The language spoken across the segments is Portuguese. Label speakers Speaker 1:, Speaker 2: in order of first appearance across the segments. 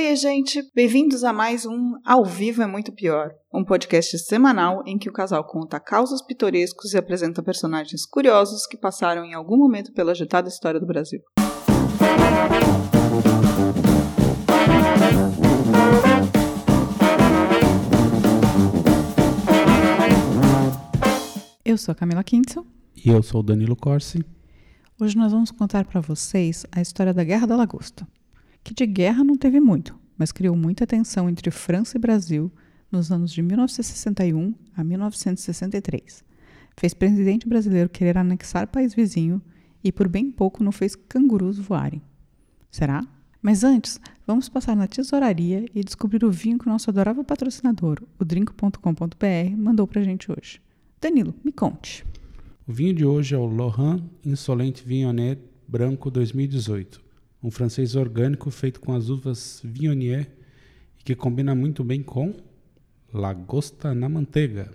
Speaker 1: Oi, gente! Bem-vindos a mais um Ao Vivo é Muito Pior, um podcast semanal em que o casal conta causos pitorescos e apresenta personagens curiosos que passaram em algum momento pela agitada história do Brasil. Eu sou a Camila Kintzel.
Speaker 2: E eu sou o Danilo Corsi.
Speaker 1: Hoje nós vamos contar para vocês a história da Guerra da Lagosta que de guerra não teve muito, mas criou muita tensão entre França e Brasil nos anos de 1961 a 1963. Fez presidente brasileiro querer anexar país vizinho e por bem pouco não fez cangurus voarem. Será? Mas antes, vamos passar na tesouraria e descobrir o vinho que o nosso adorável patrocinador, o drink.com.br, mandou pra gente hoje. Danilo, me conte.
Speaker 2: O vinho de hoje é o Laurent Insolente Viognier Branco 2018 um francês orgânico feito com as uvas Viognier e que combina muito bem com lagosta na manteiga.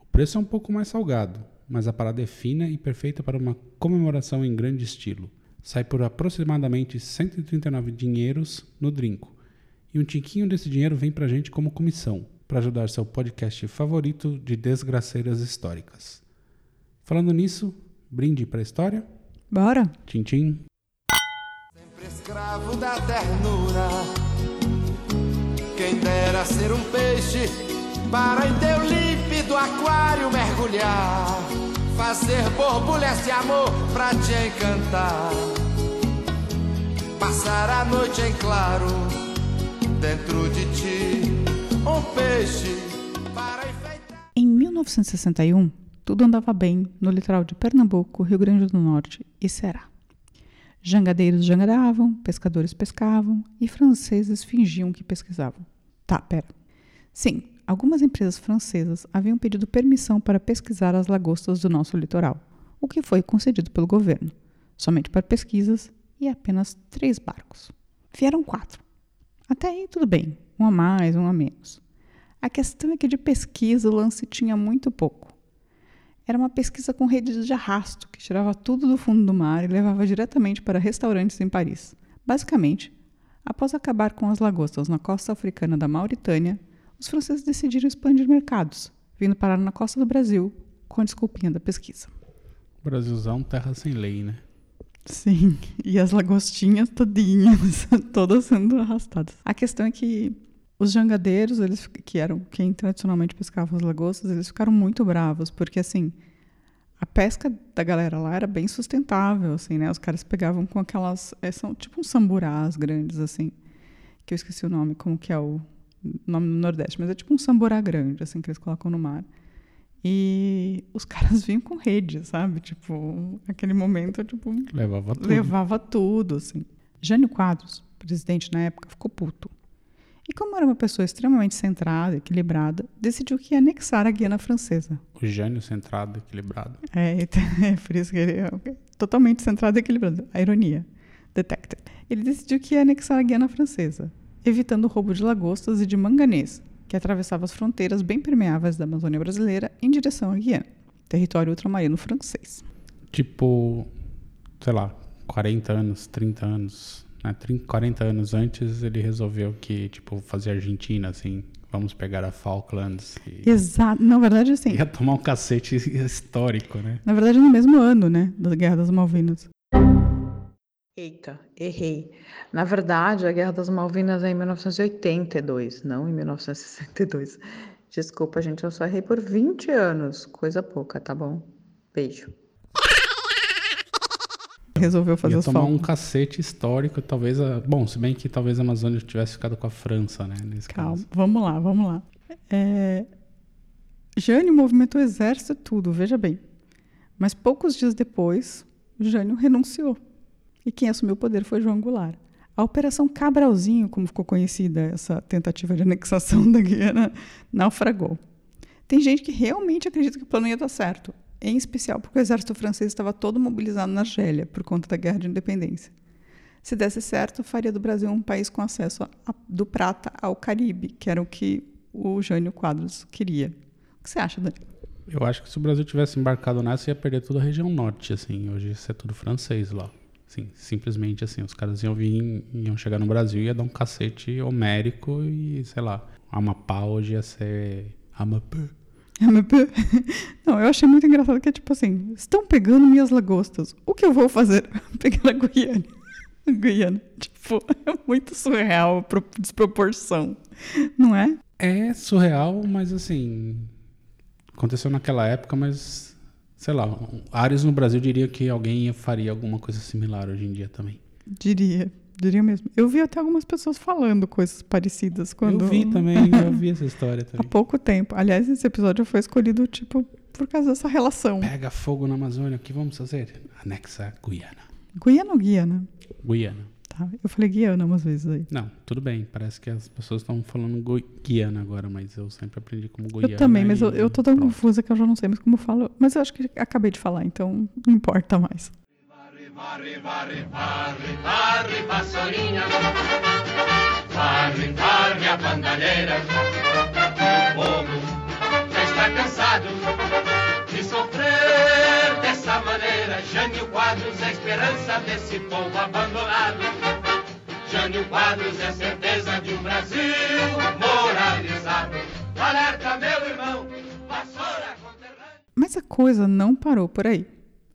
Speaker 2: O preço é um pouco mais salgado, mas a parada é fina e perfeita para uma comemoração em grande estilo. Sai por aproximadamente 139 dinheiros no drinco. E um tiquinho desse dinheiro vem pra gente como comissão, para ajudar seu podcast favorito de desgraceiras históricas. Falando nisso, brinde para a história?
Speaker 1: Bora!
Speaker 2: Tchim, tchim
Speaker 3: escravo da ternura. Quem dera ser um peixe para em teu límpido aquário mergulhar, fazer borbulhas de amor pra te encantar. Passar a noite em claro dentro de ti, um peixe para enfeitar.
Speaker 1: Em 1961, tudo andava bem no litoral de Pernambuco, Rio Grande do Norte e Ceará. Jangadeiros jangadavam, pescadores pescavam e franceses fingiam que pesquisavam. Tá, pera. Sim, algumas empresas francesas haviam pedido permissão para pesquisar as lagostas do nosso litoral, o que foi concedido pelo governo, somente para pesquisas e apenas três barcos. Vieram quatro. Até aí tudo bem, um a mais, um a menos. A questão é que de pesquisa o lance tinha muito pouco. Era uma pesquisa com redes de arrasto, que tirava tudo do fundo do mar e levava diretamente para restaurantes em Paris. Basicamente, após acabar com as lagostas na costa africana da Mauritânia, os franceses decidiram expandir mercados, vindo parar na costa do Brasil com a desculpinha da pesquisa.
Speaker 2: Brasilzão, terra sem lei, né?
Speaker 1: Sim, e as lagostinhas todinhas, todas sendo arrastadas. A questão é que os jangadeiros, eles que eram quem tradicionalmente pescava as lagostas, eles ficaram muito bravos, porque assim, a pesca da galera lá era bem sustentável, assim, né? Os caras pegavam com aquelas, é, são tipo uns samburás grandes assim, que eu esqueci o nome, como que é o nome do Nordeste, mas é tipo um samburá grande, assim, que eles colocam no mar. E os caras vinham com rede, sabe? Tipo, aquele momento, tipo,
Speaker 2: levava tudo.
Speaker 1: Levava tudo, assim. Jânio Quadros, presidente na época, ficou puto e, como era uma pessoa extremamente centrada, equilibrada, decidiu que ia anexar a Guiana Francesa.
Speaker 2: O gênio centrado, equilibrado.
Speaker 1: É, é por isso que ele é totalmente centrado e equilibrado. A ironia. Detected. Ele decidiu que ia anexar a Guiana Francesa, evitando o roubo de lagostas e de manganês, que atravessava as fronteiras bem permeáveis da Amazônia brasileira em direção à Guiana, território ultramarino francês.
Speaker 2: Tipo, sei lá, 40 anos, 30 anos né, 30, 40 anos antes, ele resolveu que, tipo, fazer Argentina, assim, vamos pegar a Falklands.
Speaker 1: E... Exato. Na verdade, assim...
Speaker 2: Ia tomar um cacete histórico, né?
Speaker 1: Na verdade, no mesmo ano, né, da Guerra das Malvinas.
Speaker 4: Eita, errei. Na verdade, a Guerra das Malvinas é em 1982, não em 1962. Desculpa, gente, eu só errei por 20 anos. Coisa pouca, tá bom? Beijo
Speaker 1: resolveu fazer
Speaker 2: Ia
Speaker 1: os
Speaker 2: tomar
Speaker 1: falcos.
Speaker 2: um cacete histórico, talvez a... Bom, se bem que talvez a Amazônia tivesse ficado com a França, né?
Speaker 1: Calma,
Speaker 2: caso.
Speaker 1: vamos lá, vamos lá. É... Jânio movimentou o exército tudo, veja bem. Mas poucos dias depois, Jânio renunciou. E quem assumiu o poder foi João Goulart. A Operação Cabralzinho, como ficou conhecida essa tentativa de anexação da Guiana, naufragou. Tem gente que realmente acredita que o plano ia dar certo em especial porque o exército francês estava todo mobilizado na Argélia por conta da guerra de independência. Se desse certo, faria do Brasil um país com acesso a, do prata ao Caribe, que era o que o Jânio Quadros queria. O que você acha, Dani?
Speaker 2: Eu acho que se o Brasil tivesse embarcado nessa, ia perder toda a região norte, assim. Hoje isso é tudo francês lá. Assim, simplesmente assim, os caras iam vir, iam chegar no Brasil e ia dar um cacete homérico e, sei lá, Amapá hoje ia ser Amapá.
Speaker 1: Não, eu achei muito engraçado que é tipo assim, estão pegando minhas lagostas. O que eu vou fazer? Pegar a Guiana. Guiana. Tipo, é muito surreal a desproporção. Não é?
Speaker 2: É surreal, mas assim. Aconteceu naquela época, mas. Sei lá, Ares no Brasil diria que alguém faria alguma coisa similar hoje em dia também.
Speaker 1: Diria, diria mesmo. Eu vi até algumas pessoas falando coisas parecidas quando.
Speaker 2: Eu vi também, eu vi essa história também.
Speaker 1: Há pouco tempo. Aliás, esse episódio foi escolhido, tipo, por causa dessa relação.
Speaker 2: Pega fogo na Amazônia, o que vamos fazer? Anexa Guiana.
Speaker 1: Guiana ou Guiana?
Speaker 2: Guiana.
Speaker 1: Tá, eu falei Guiana umas vezes aí.
Speaker 2: Não, tudo bem. Parece que as pessoas estão falando Gui- Guiana agora, mas eu sempre aprendi como Guiana.
Speaker 1: Eu também, mas eu, eu tô tão
Speaker 2: pronto.
Speaker 1: confusa que eu já não sei mais como eu falo. Mas eu acho que acabei de falar, então não importa mais.
Speaker 3: Varre, varre, varre, varre, vassourinha. Varre, varre a bandalheira. O povo já está cansado de sofrer dessa maneira. Jânio Quadros é a esperança desse povo abandonado. Jânio Quadros é certeza de um Brasil moralizado. Alerta, meu irmão, vassoura conterrânea.
Speaker 1: Mas a coisa não parou por aí.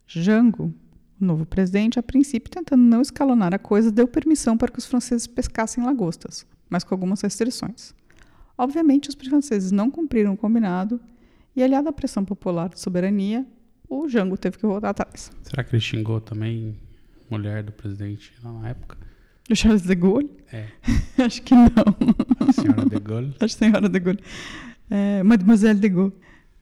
Speaker 1: Jango, o novo presidente, a princípio tentando não escalonar a coisa, deu permissão para que os franceses pescassem lagostas, mas com algumas restrições. Obviamente, os franceses não cumpriram o combinado e, aliado à pressão popular de soberania, o Jango teve que voltar atrás.
Speaker 2: Será que ele xingou também mulher do presidente na época?
Speaker 1: O Charles de Gaulle?
Speaker 2: É,
Speaker 1: Acho que não.
Speaker 2: a senhora de Gaulle.
Speaker 1: A senhora de Gaulle. É, Mademoiselle de Gaulle.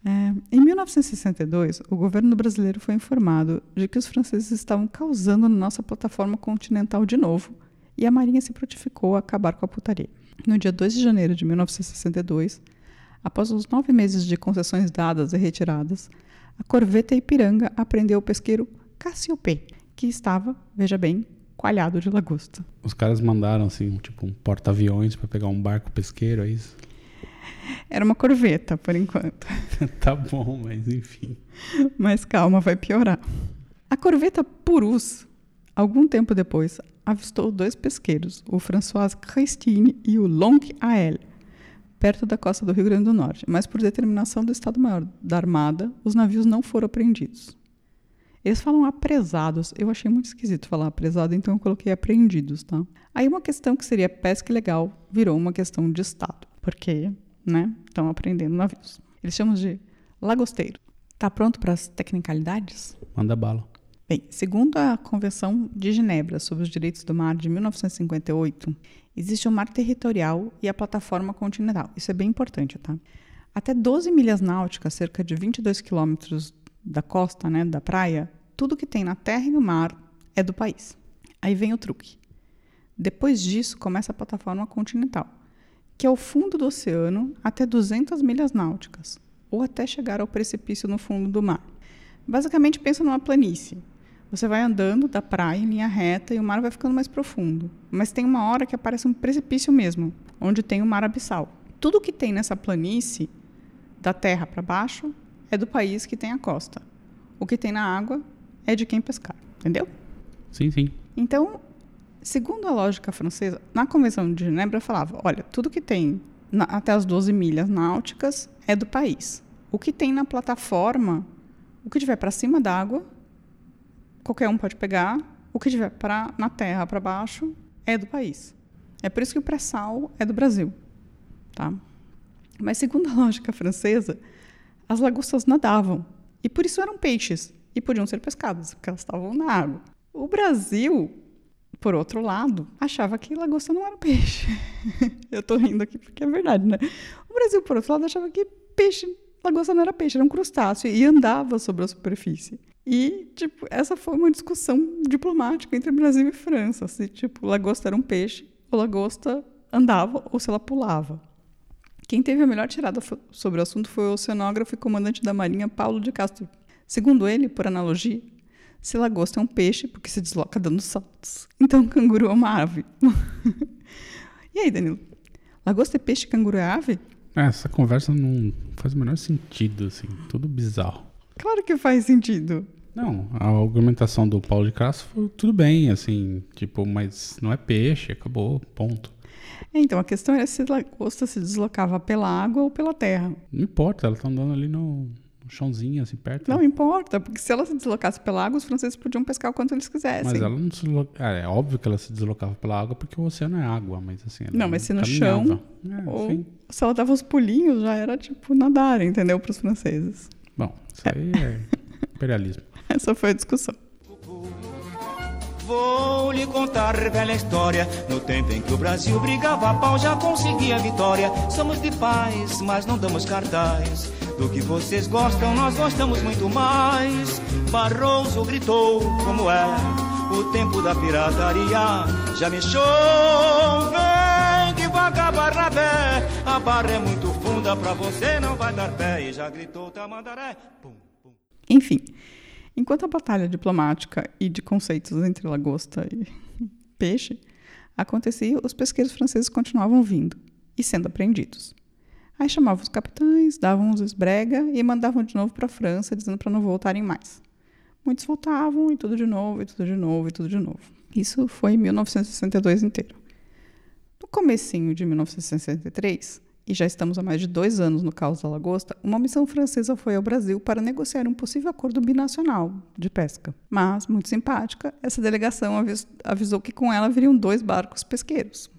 Speaker 1: É, em 1962, o governo brasileiro foi informado de que os franceses estavam causando na nossa plataforma continental de novo e a Marinha se prontificou a acabar com a putaria. No dia 2 de janeiro de 1962, após os nove meses de concessões dadas e retiradas, a corveta Ipiranga apreendeu o pesqueiro Cassiopé, que estava, veja bem, coalhado de lagosta.
Speaker 2: Os caras mandaram, assim, tipo um porta-aviões pra pegar um barco pesqueiro, é isso?
Speaker 1: Era uma corveta, por enquanto.
Speaker 2: tá bom, mas enfim.
Speaker 1: Mas calma, vai piorar. A corveta Purus, algum tempo depois, avistou dois pesqueiros, o François Christine e o Long Ael, perto da costa do Rio Grande do Norte, mas por determinação do Estado-Maior da Armada, os navios não foram apreendidos. Eles falam apresados. Eu achei muito esquisito falar apresado, então eu coloquei apreendidos, tá? Aí uma questão que seria pesca ilegal virou uma questão de Estado, porque, né, estão apreendendo navios. Eles chamam de lagosteiro. Tá pronto para as tecnicalidades?
Speaker 2: Manda bala.
Speaker 1: Bem, segundo a Convenção de Genebra sobre os Direitos do Mar de 1958, existe o mar territorial e a plataforma continental. Isso é bem importante, tá? Até 12 milhas náuticas, cerca de 22 quilômetros da costa, né, da praia, tudo que tem na terra e no mar é do país. Aí vem o truque. Depois disso, começa a plataforma continental, que é o fundo do oceano até 200 milhas náuticas, ou até chegar ao precipício no fundo do mar. Basicamente, pensa numa planície. Você vai andando da praia em linha reta e o mar vai ficando mais profundo. Mas tem uma hora que aparece um precipício mesmo, onde tem o mar abissal. Tudo que tem nessa planície, da terra para baixo, é do país que tem a costa. O que tem na água é de quem pescar, entendeu?
Speaker 2: Sim, sim.
Speaker 1: Então, segundo a lógica francesa, na Convenção de Genebra falava, olha, tudo que tem na- até as 12 milhas náuticas é do país. O que tem na plataforma, o que tiver para cima d'água, qualquer um pode pegar. O que tiver para na terra para baixo é do país. É por isso que o pré-sal é do Brasil, tá? Mas segundo a lógica francesa, as lagostas nadavam e por isso eram peixes e podiam ser pescadas, porque elas estavam na água. O Brasil, por outro lado, achava que lagosta não era peixe. Eu tô rindo aqui porque é verdade, né? O Brasil, por outro lado, achava que peixe, lagosta não era peixe, era um crustáceo e andava sobre a superfície. E, tipo, essa foi uma discussão diplomática entre Brasil e França, se, tipo, lagosta era um peixe, ou lagosta andava, ou se ela pulava. Quem teve a melhor tirada sobre o assunto foi o oceanógrafo e comandante da Marinha Paulo de Castro. Segundo ele, por analogia, se lagosta é um peixe, porque se desloca dando saltos, então canguru é uma ave. e aí, Danilo? Lagosta é peixe, canguru é ave?
Speaker 2: Essa conversa não faz o menor sentido, assim. Tudo bizarro.
Speaker 1: Claro que faz sentido.
Speaker 2: Não, a argumentação do Paulo de Castro foi tudo bem, assim, tipo, mas não é peixe, acabou, ponto.
Speaker 1: É, Então, a questão era se a lagosta se deslocava pela água ou pela terra.
Speaker 2: Não importa, ela tá andando ali no, no chãozinho, assim, perto.
Speaker 1: Não importa, porque se ela se deslocasse pela água, os franceses podiam pescar o quanto eles quisessem.
Speaker 2: Mas ela não se deslocava. É óbvio que ela se deslocava pela água porque o oceano é água, mas assim. ela
Speaker 1: Não, mas se no
Speaker 2: caminhava. É,
Speaker 1: Ou
Speaker 2: sim.
Speaker 1: se ela dava os pulinhos, já era tipo nadar, entendeu? Para os franceses.
Speaker 2: Bom, isso aí é imperialismo.
Speaker 1: Essa foi a discussão.
Speaker 5: Vou lhe contar velha história. No tempo em que o Brasil brigava a pau, já conseguia vitória. Somos de paz, mas não damos cartaz. Do que vocês gostam, nós gostamos muito mais. Barroso gritou, como é o tempo da pirataria. Já me vem devagar, Barnabé. A barra é muito funda, pra você não vai dar pé. E já gritou Tamandaré. Pum, pum.
Speaker 1: Enfim, enquanto a batalha diplomática e de conceitos entre lagosta e peixe acontecia, os pesqueiros franceses continuavam vindo e sendo apreendidos. Aí chamavam os capitães, davam uns esbrega e mandavam de novo para a França, dizendo para não voltarem mais. Muitos voltavam e tudo de novo, e tudo de novo, e tudo de novo. Isso foi em 1962 inteiro. No comecinho de 1963, e já estamos há mais de dois anos no caos da lagosta, uma missão francesa foi ao Brasil para negociar um possível acordo binacional de pesca. Mas, muito simpática, essa delegação avis- avisou que com ela viriam dois barcos pesqueiros.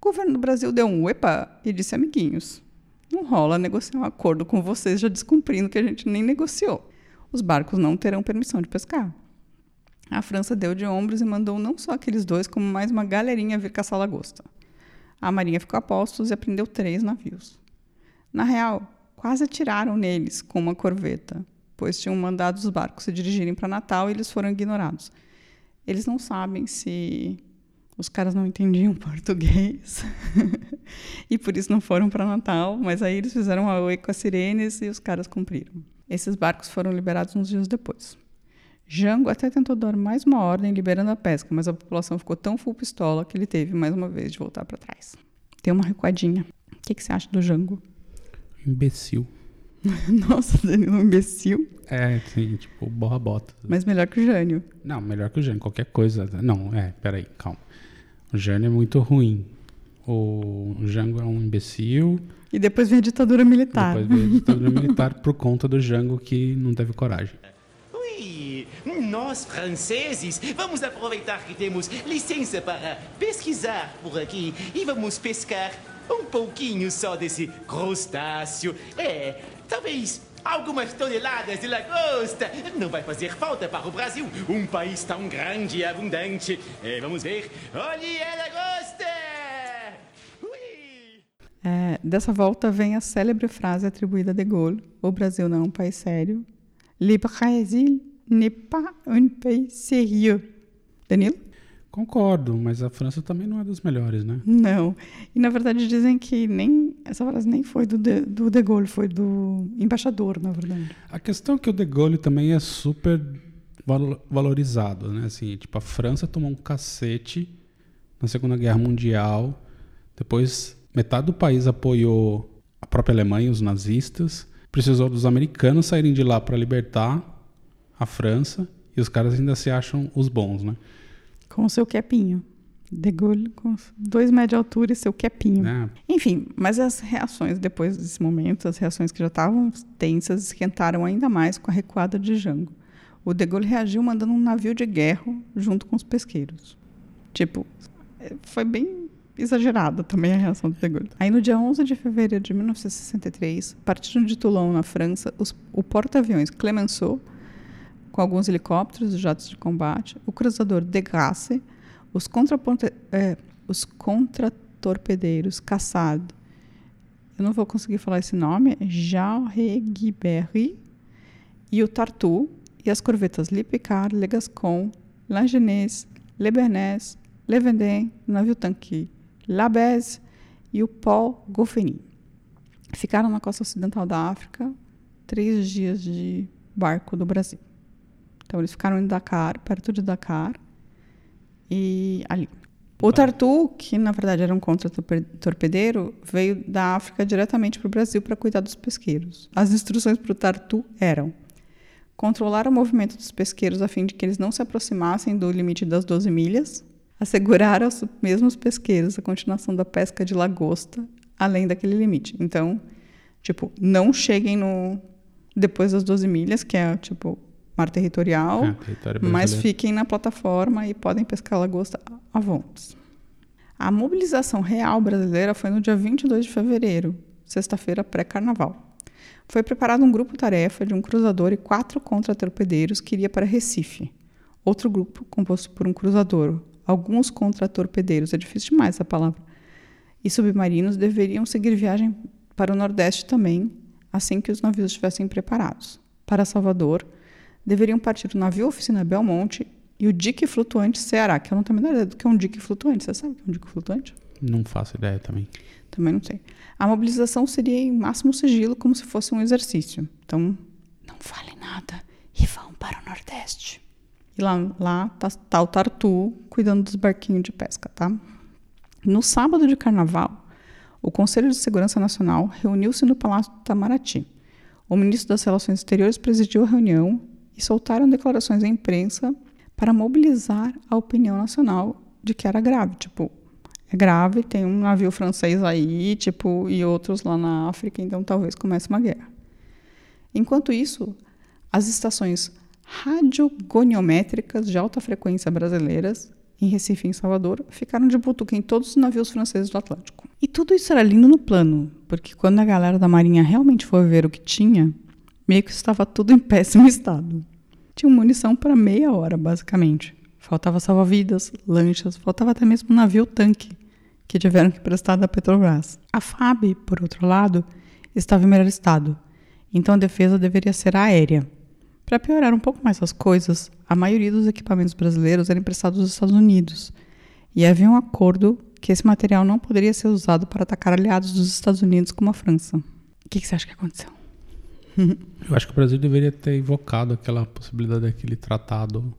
Speaker 1: O governo do Brasil deu um epa e disse amiguinhos. Não rola negociar um acordo com vocês já descumprindo que a gente nem negociou. Os barcos não terão permissão de pescar. A França deu de ombros e mandou não só aqueles dois, como mais uma galerinha vir caçar lagosta. A marinha ficou a postos e apreendeu três navios. Na real, quase atiraram neles com uma corveta, pois tinham mandado os barcos se dirigirem para Natal e eles foram ignorados. Eles não sabem se os caras não entendiam português e por isso não foram para Natal, mas aí eles fizeram a oi com as sirenes e os caras cumpriram. Esses barcos foram liberados uns dias depois. Jango até tentou dar mais uma ordem liberando a pesca, mas a população ficou tão full pistola que ele teve mais uma vez de voltar para trás. Tem uma recuadinha. O que, que você acha do Jango?
Speaker 2: Imbecil.
Speaker 1: Nossa, Danilo, um imbecil,
Speaker 2: É, sim, tipo, borra bota.
Speaker 1: mas melhor que o Jânio.
Speaker 2: Não, melhor que o Jânio, qualquer coisa. Não, é, peraí, calma. O Jânio é muito ruim. O Jango é um imbecil.
Speaker 1: E depois vem a ditadura militar.
Speaker 2: Depois veio a ditadura militar por conta do Jango que não teve coragem.
Speaker 6: Ui, nós franceses vamos aproveitar que temos licença para pesquisar por aqui e vamos pescar um pouquinho só desse crustáceo. É, talvez algumas toneladas de lagosta. Não vai fazer falta para o Brasil, um país tão grande e abundante. É, vamos ver. Olhe a lagosta! Ui!
Speaker 1: É, dessa volta vem a célebre frase atribuída a De Gaulle: O Brasil não é um país sério. Le Brésil n'est pas un pays sérieux. Danilo?
Speaker 2: Concordo, mas a França também não é dos melhores, né?
Speaker 1: Não. E na verdade dizem que nem essa frase nem foi do De, do de Gaulle, foi do embaixador, na verdade.
Speaker 2: A questão é que o De Gaulle também é super valo- valorizado, né? Assim, tipo, a França tomou um cacete na Segunda Guerra Mundial. Depois, metade do país apoiou a própria Alemanha, os nazistas. Precisou dos americanos saírem de lá para libertar a França. E os caras ainda se acham os bons, né?
Speaker 1: Com o seu quepinho. De Gaulle com dois metros de altura e seu quepinho.
Speaker 2: Né?
Speaker 1: Enfim, mas as reações depois desse momento, as reações que já estavam tensas, esquentaram ainda mais com a recuada de Jango. O De Gaulle reagiu mandando um navio de guerra junto com os pesqueiros. Tipo, eh, foi bem exagerada também a reação do De Gaulle. Aí no dia 11 de fevereiro de 1963, partindo de Toulon, na França, os- o porta-aviões Clemenceau, com alguns helicópteros e jatos de combate, o cruzador De Grasse, os, eh, os contratorpedeiros Cassad, eu não vou conseguir falar esse nome, Jean Reguiberry, e o Tartu, e as corvetas Le Picard, Le Gascon, Langenês, Le Bernès, Le Vendée, o navio-tanque La Beze e o Paul Goffeny. Ficaram na costa ocidental da África, três dias de barco do Brasil. Então, eles ficaram em Dakar, perto de Dakar, e ali. O Tartu, que na verdade era um contra-torpedeiro, veio da África diretamente para o Brasil para cuidar dos pesqueiros. As instruções para o Tartu eram: controlar o movimento dos pesqueiros a fim de que eles não se aproximassem do limite das 12 milhas, assegurar aos mesmos pesqueiros a continuação da pesca de lagosta além daquele limite. Então, tipo, não cheguem no depois das 12 milhas, que é tipo mar territorial,
Speaker 2: É,
Speaker 1: mas fiquem na plataforma e podem pescar lagosta à vontade. A mobilização real brasileira foi no dia 22 de fevereiro, sexta-feira pré-carnaval. Foi preparado um grupo-tarefa de um cruzador e quatro contra-torpedeiros que iria para Recife. Outro grupo, composto por um cruzador, alguns contra-torpedeiros, é difícil demais essa palavra, e submarinos deveriam seguir viagem para o Nordeste também, assim que os navios estivessem preparados. Para Salvador, deveriam partir o navio Oficina Belmonte e o dique flutuante Ceará, que eu não tenho a menor ideia do que é um dique flutuante. Você sabe o que é um dique flutuante?
Speaker 2: Não faço ideia também.
Speaker 1: Também não sei. A mobilização seria em máximo sigilo, como se fosse um exercício. Então, não falem nada e vão para o Nordeste. E lá, lá tá, tá o Tartu cuidando dos barquinhos de pesca, tá? No sábado de carnaval, o Conselho de Segurança Nacional reuniu-se no Palácio do Itamaraty. O ministro das Relações Exteriores presidiu a reunião e soltaram declarações à imprensa para mobilizar a opinião nacional de que era grave. Tipo, é grave, tem um navio francês aí, tipo, e outros lá na África, então talvez comece uma guerra. Enquanto isso, as estações radiogoniométricas de alta frequência brasileiras, em Recife e em Salvador, ficaram de butuca em todos os navios franceses do Atlântico. E tudo isso era lindo no plano, porque quando a galera da Marinha realmente foi ver o que tinha, meio que estava tudo em péssimo estado. Tinha munição para meia hora, basicamente. Faltava salva-vidas, lanchas, faltava até mesmo um navio-tanque, que tiveram que prestar da Petrobras. A FAB, por outro lado, estava em melhor estado, então a defesa deveria ser aérea. Para piorar um pouco mais as coisas, a maioria dos equipamentos brasileiros era emprestado dos Estados Unidos, e havia um acordo que esse material não poderia ser usado para atacar aliados dos Estados Unidos como a França. O que, que você acha que aconteceu?
Speaker 2: Eu acho que o Brasil deveria ter invocado aquela possibilidade daquele tratado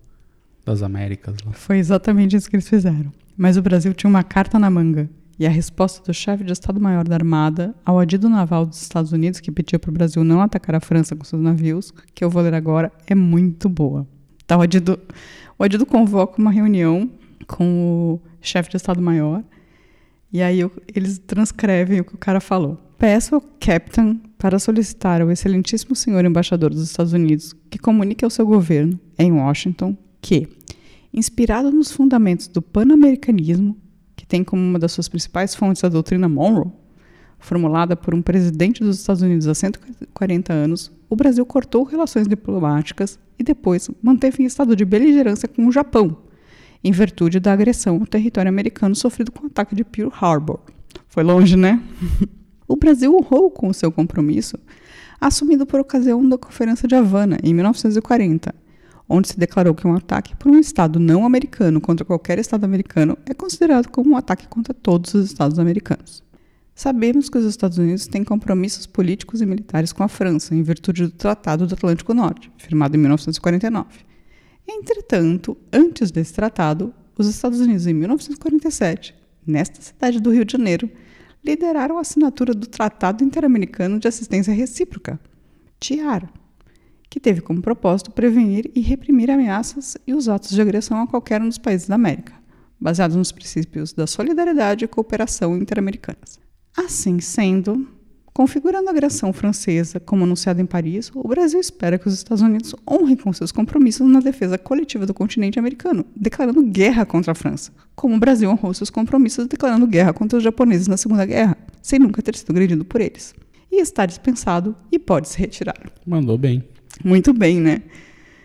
Speaker 2: das Américas lá.
Speaker 1: Foi exatamente isso que eles fizeram. Mas o Brasil tinha uma carta na manga. E a resposta do chefe de Estado-Maior da Armada ao adido naval dos Estados Unidos, que pediu para o Brasil não atacar a França com seus navios, que eu vou ler agora, é muito boa. Tá, o, adido, o adido convoca uma reunião com o chefe de Estado-Maior e aí eles transcrevem o que o cara falou. Peço ao Captain para solicitar ao excelentíssimo senhor embaixador dos Estados Unidos que comunique ao seu governo, em Washington, que, inspirado nos fundamentos do pan-americanismo, que tem como uma das suas principais fontes a doutrina Monroe, formulada por um presidente dos Estados Unidos há 140 anos, o Brasil cortou relações diplomáticas e depois manteve em estado de beligerância com o Japão, em virtude da agressão ao território americano sofrido com o ataque de Pearl Harbor. Foi longe, né? o Brasil honrou com o seu compromisso, assumido por ocasião da Conferência de Havana, em 1940, onde se declarou que um ataque por um Estado não americano contra qualquer Estado americano é considerado como um ataque contra todos os Estados americanos. Sabemos que os Estados Unidos têm compromissos políticos e militares com a França, em virtude do Tratado do Atlântico Norte, firmado em 1949. Entretanto, antes desse tratado, os Estados Unidos, em 1947, nesta cidade do Rio de Janeiro, lideraram a assinatura do Tratado Interamericano de Assistência Recíproca, TIAR, que teve como propósito prevenir e reprimir ameaças e os atos de agressão a qualquer um dos países da América, baseados nos princípios da solidariedade e cooperação interamericanas. Assim sendo, configurando a agressão francesa como anunciada em Paris, o Brasil espera que os Estados Unidos honrem com seus compromissos na defesa coletiva do continente americano, declarando guerra contra a França, como o Brasil honrou seus compromissos declarando guerra contra os japoneses na Segunda Guerra, sem nunca ter sido agredido por eles. E está dispensado e pode se retirar.
Speaker 2: Mandou bem.
Speaker 1: Muito bem, né?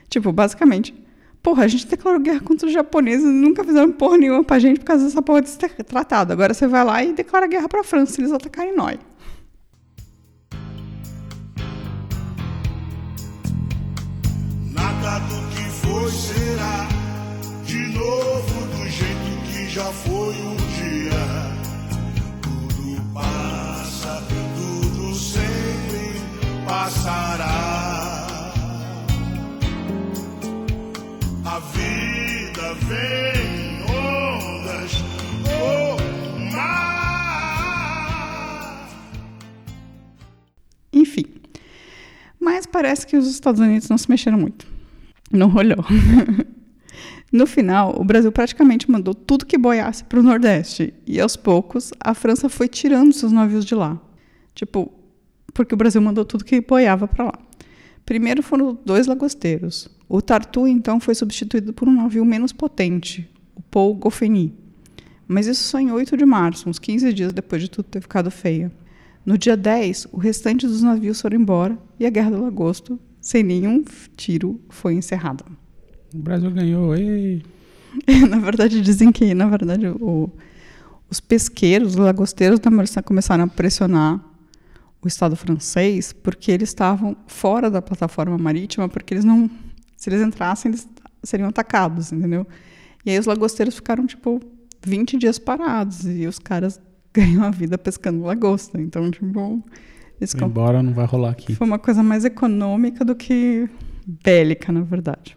Speaker 1: Tipo, basicamente, porra, a gente declarou guerra contra os japoneses e nunca fizeram porra nenhuma pra gente por causa dessa porra desse tratado. Agora você vai lá e declara guerra pra França se eles atacarem nós.
Speaker 7: Nada do que foi será de novo do jeito que já foi um dia. Tudo passa, tudo sempre passará.
Speaker 1: Mas parece que os Estados Unidos não se mexeram muito. Não rolou. No final, o Brasil praticamente mandou tudo que boiasse para o Nordeste. E aos poucos, a França foi tirando seus navios de lá. Tipo, porque o Brasil mandou tudo que boiava para lá. Primeiro foram dois lagosteiros. O Tartu, então, foi substituído por um navio menos potente, o Paul Goffeny. Mas isso só em 8 de março, uns 15 dias depois de tudo ter ficado feio. No dia 10, o restante dos navios foram embora e a Guerra do Lagosto, sem nenhum tiro, foi encerrada.
Speaker 2: O Brasil ganhou, ei!
Speaker 1: na verdade, dizem que, na verdade, o, os pesqueiros, os lagosteiros começaram a pressionar o Estado francês porque eles estavam fora da plataforma marítima, porque eles não, se eles entrassem, eles seriam atacados, entendeu? E aí os lagosteiros ficaram, tipo, 20 dias parados e os caras ganham a vida pescando lagosta. Então, tipo, eles
Speaker 2: Foi embora não vai rolar aqui.
Speaker 1: Foi uma coisa mais econômica do que bélica, na verdade.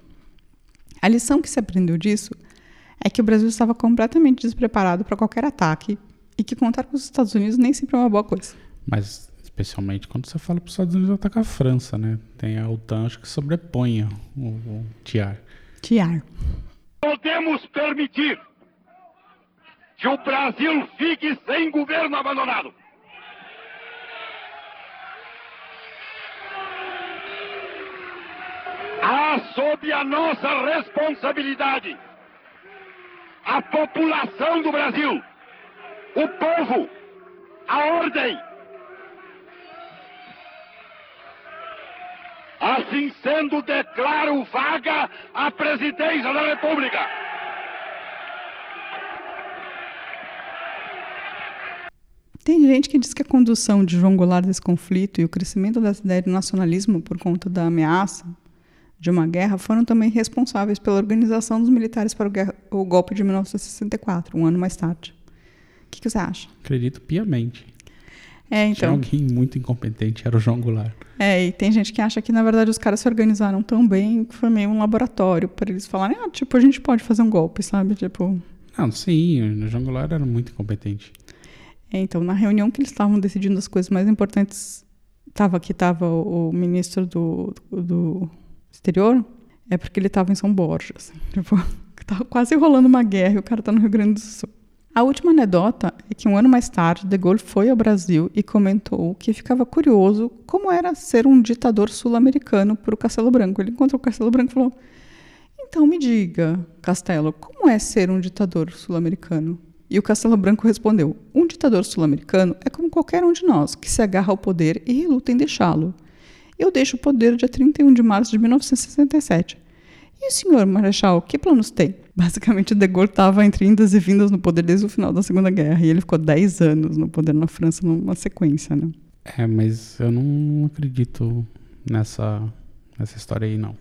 Speaker 1: A lição que se aprendeu disso é que o Brasil estava completamente despreparado para qualquer ataque e que contar com os Estados Unidos nem sempre é uma boa coisa.
Speaker 2: Mas especialmente quando você fala para os Estados Unidos atacar a França, né? Tem a OTAN acho que sobreponha o, o TIAR.
Speaker 1: TIAR.
Speaker 8: Podemos permitir que o Brasil fique sem governo abandonado. Há sob a nossa responsabilidade a população do Brasil, o povo, a ordem. Assim sendo, declaro vaga a presidência da República.
Speaker 1: Tem gente que diz que a condução de João Goulart desse conflito e o crescimento dessa ideia de nacionalismo por conta da ameaça de uma guerra foram também responsáveis pela organização dos militares para o, guerra, o golpe de 1964, um ano mais tarde. O que, que você acha?
Speaker 2: Acredito piamente.
Speaker 1: É,
Speaker 2: Tinha
Speaker 1: então.
Speaker 2: alguém muito incompetente, era o João Goulart.
Speaker 1: É, e tem gente que acha que, na verdade, os caras se organizaram tão bem que foi meio um laboratório para eles falarem, ah, tipo, a gente pode fazer um golpe, sabe? Tipo.
Speaker 2: Não, sim, o João Goulart era muito incompetente.
Speaker 1: É, então, na reunião que eles estavam decidindo as coisas mais importantes, tava aqui estava o, o, ministro do, do, exterior, é porque ele estava em São Borja, assim, tipo, quase rolando uma guerra e o cara tá no Rio Grande do Sul. A última anedota é que um ano mais tarde, De Gaulle foi ao Brasil e comentou que ficava curioso como era ser um ditador sul-americano para o Castelo Branco. Ele encontrou o Castelo Branco e falou: Então me diga, Castelo, como é ser um ditador sul-americano? E o Castelo Branco respondeu: Um ditador sul-americano é como qualquer um de nós, que se agarra ao poder e reluta em deixá-lo. Eu deixo o poder dia 31 de março de 1967. E o senhor Marechal, que planos tem? Basicamente, De Gaulle estava entre indas e vindas no poder desde o final da Segunda Guerra. E ele ficou 10 anos no poder na França, numa sequência, né?
Speaker 2: É, mas eu não acredito nessa, nessa história aí, não.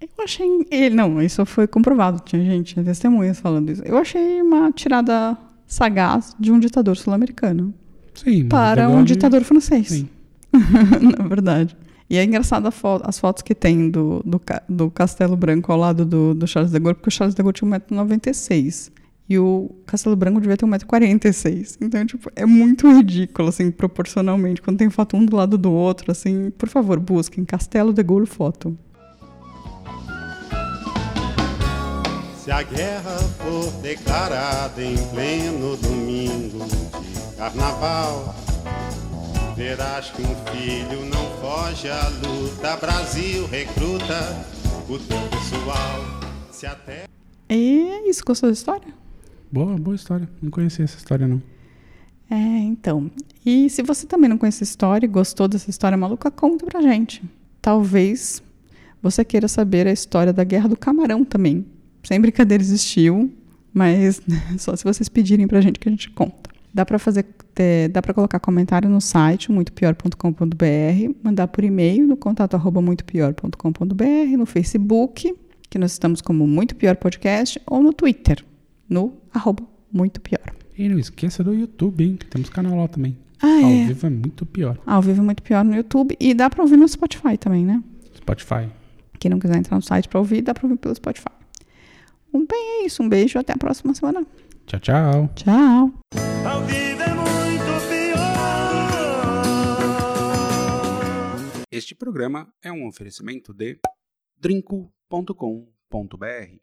Speaker 1: Eu achei. Ele, não, isso foi comprovado. Tinha gente, tinha testemunhas falando isso. Eu achei uma tirada sagaz de um ditador sul-americano.
Speaker 2: Sim.
Speaker 1: Para um ditador francês.
Speaker 2: Sim.
Speaker 1: Na verdade. E é engraçado fo as fotos que tem do, do, do, Castelo Branco ao lado do, do Charles de Gaulle, porque o Charles de Gaulle tinha 1,96m. E o Castelo Branco devia ter 1,46m. Então, tipo, é muito ridículo, assim, proporcionalmente. Quando tem foto um do lado do outro, assim, por favor, busquem Castelo de Gaulle foto.
Speaker 9: Se a guerra for declarada em pleno domingo de carnaval, verás que um filho não foge à luta. Brasil recruta o teu pessoal. Se até.
Speaker 1: E é isso, gostou da história?
Speaker 2: Boa, boa história. Não conhecia essa história, não.
Speaker 1: É, então. E se você também não conhece essa história e gostou dessa história maluca, conta pra gente. Talvez você queira saber a história da Guerra do Camarão também. Sem brincadeira existiu, mas só se vocês pedirem pra gente que a gente conta. Dá para fazer, é, dá para colocar comentário no site muitopior.com.br, mandar por e-mail no contato arroba muitopior.com.br, no Facebook, que nós estamos como Muito Pior Podcast, ou no Twitter, no arroba Muito Pior.
Speaker 2: E não esqueça do YouTube, hein? Temos canal lá também.
Speaker 1: Ah,
Speaker 2: Ao
Speaker 1: é.
Speaker 2: vivo é muito pior.
Speaker 1: Ao vivo é muito pior no YouTube e dá para ouvir no Spotify também, né?
Speaker 2: Spotify.
Speaker 1: Quem não quiser entrar no site para ouvir, dá para ouvir pelo Spotify. Um bem é isso, um beijo, até a próxima semana.
Speaker 2: Tchau, tchau.
Speaker 1: Tchau.
Speaker 5: É.
Speaker 2: Este programa é um oferecimento de drinco.com.br